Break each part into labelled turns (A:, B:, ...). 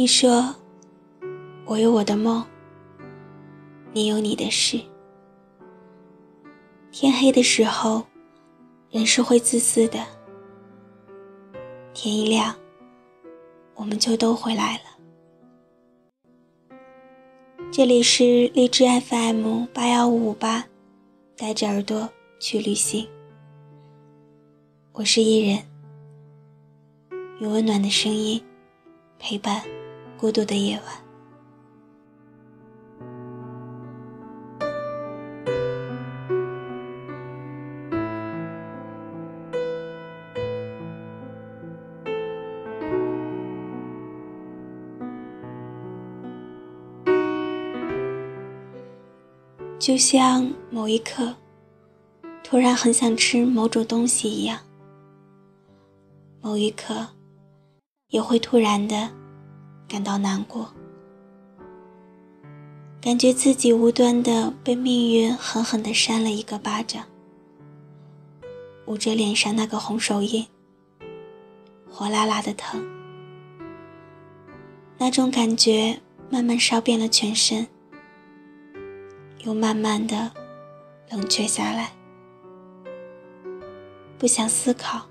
A: 你说，我有我的梦，你有你的事。天黑的时候，人是会自私的。天一亮，我们就都回来了。这里是荔枝 FM 八幺五五八，带着耳朵去旅行。我是伊人，用温暖的声音陪伴孤独的夜晚。就像某一刻，突然很想吃某种东西一样，某一刻，也会突然的感到难过，感觉自己无端的被命运狠狠的扇了一个巴掌，捂着脸上那个红手印，火辣辣的疼，那种感觉慢慢烧遍了全身。又慢慢的冷却下来，不想思考，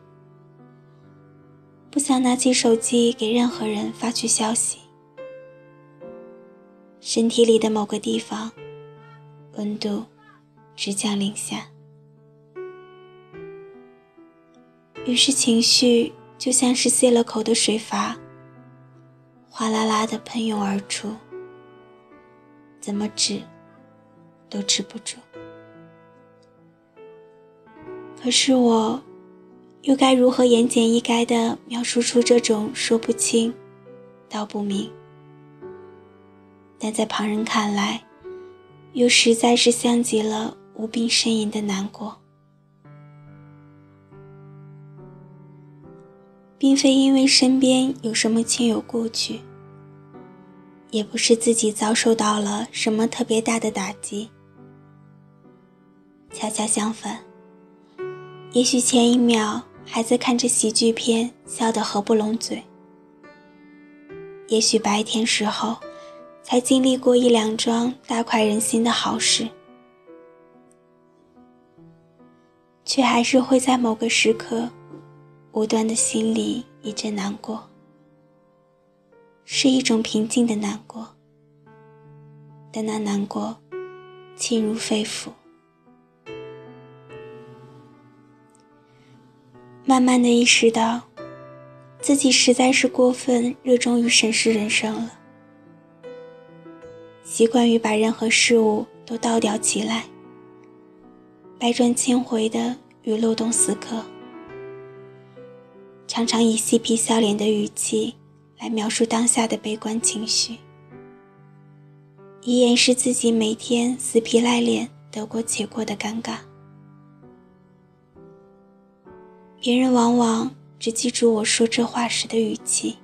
A: 不想拿起手机给任何人发去消息。身体里的某个地方，温度直降零下，于是情绪就像是泄了口的水阀，哗啦啦的喷涌而出，怎么止？都止不住，可是我，又该如何言简意赅地描述出这种说不清、道不明，但在旁人看来，又实在是像极了无病呻吟的难过，并非因为身边有什么亲友故去，也不是自己遭受到了什么特别大的打击。恰恰相反，也许前一秒孩子看着喜剧片笑得合不拢嘴，也许白天时候才经历过一两桩大快人心的好事，却还是会在某个时刻，无端的心里一阵难过，是一种平静的难过，但那难过沁入肺腑。慢慢的意识到，自己实在是过分热衷于审视人生了，习惯于把任何事物都倒吊起来，百转千回的与漏洞死磕，常常以嬉皮笑脸的语气来描述当下的悲观情绪，以掩饰自己每天死皮赖脸得过且过的尴尬。别人往往只记住我说这话时的语气，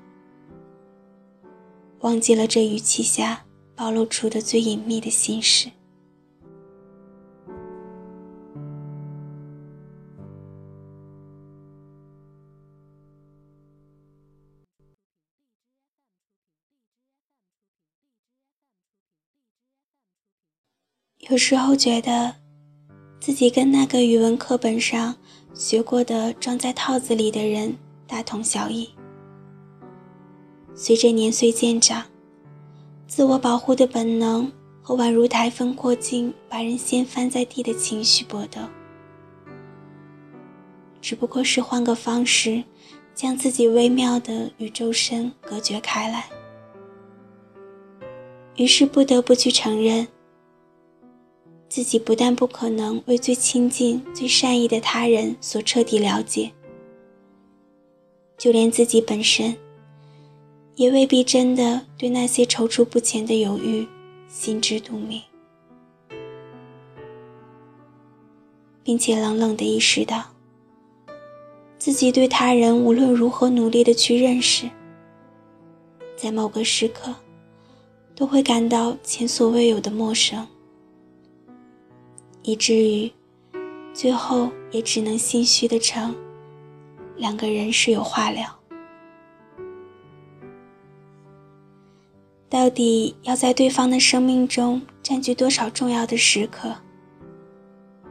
A: 忘记了这语气下暴露出的最隐秘的心事。有时候觉得，自己跟那个语文课本上。学过的装在套子里的人大同小异。随着年岁渐长，自我保护的本能和宛如台风过境把人掀翻在地的情绪搏斗，只不过是换个方式，将自己微妙的与周身隔绝开来。于是不得不去承认。自己不但不可能为最亲近、最善意的他人所彻底了解，就连自己本身，也未必真的对那些踌躇不前的犹豫心知肚明，并且冷冷的意识到，自己对他人无论如何努力的去认识，在某个时刻，都会感到前所未有的陌生。以至于最后也只能心虚的称两个人是有话聊。到底要在对方的生命中占据多少重要的时刻，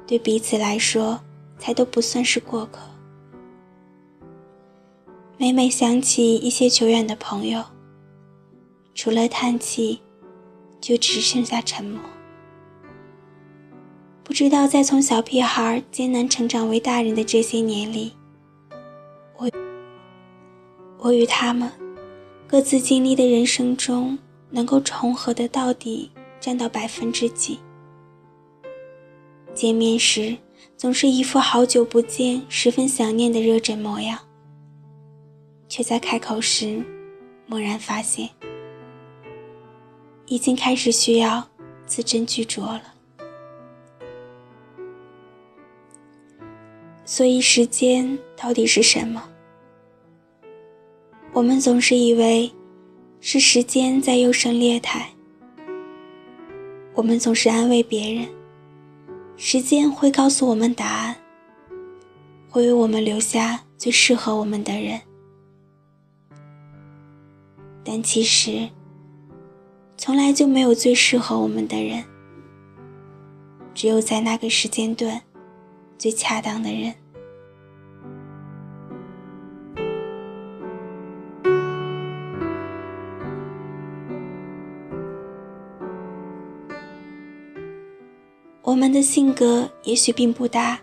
A: 对彼此来说才都不算是过客。每每想起一些久远的朋友，除了叹气，就只剩下沉默。不知道在从小屁孩艰难成长为大人的这些年里，我我与他们各自经历的人生中，能够重合的到底占到百分之几？见面时总是一副好久不见、十分想念的热忱模样，却在开口时，蓦然发现，已经开始需要字斟句酌了。所以，时间到底是什么？我们总是以为是时间在优胜劣汰。我们总是安慰别人，时间会告诉我们答案，会为我们留下最适合我们的人。但其实，从来就没有最适合我们的人，只有在那个时间段，最恰当的人。我们的性格也许并不搭，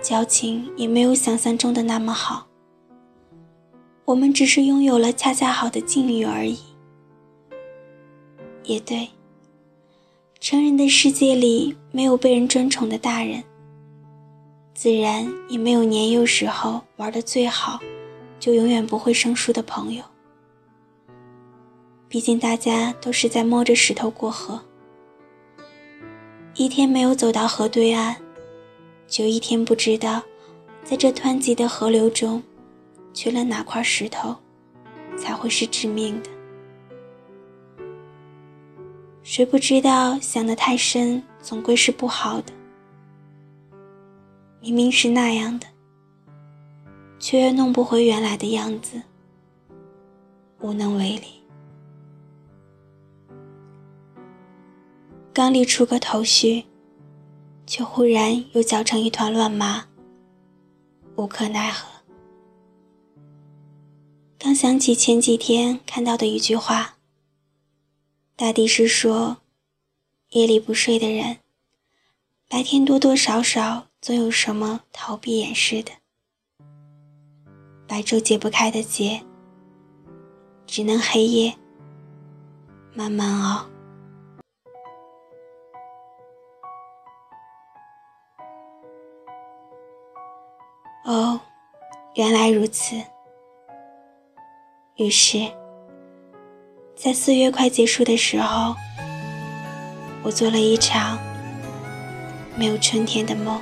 A: 交情也没有想象中的那么好。我们只是拥有了恰恰好的境遇而已。也对，成人的世界里没有被人专宠的大人，自然也没有年幼时候玩的最好，就永远不会生疏的朋友。毕竟大家都是在摸着石头过河。一天没有走到河对岸，就一天不知道，在这湍急的河流中，缺了哪块石头，才会是致命的。谁不知道想得太深，总归是不好的。明明是那样的，却弄不回原来的样子，无能为力。刚理出个头绪，却忽然又搅成一团乱麻，无可奈何。刚想起前几天看到的一句话，大抵是说，夜里不睡的人，白天多多少少总有什么逃避掩饰的，白昼解不开的结，只能黑夜慢慢熬。哦，原来如此。于是，在四月快结束的时候，我做了一场没有春天的梦。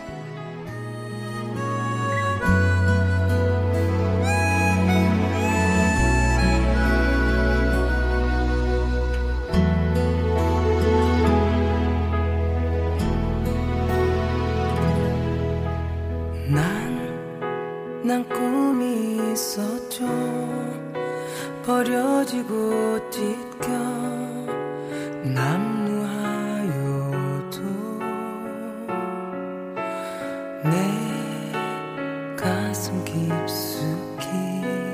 B: 깊숙이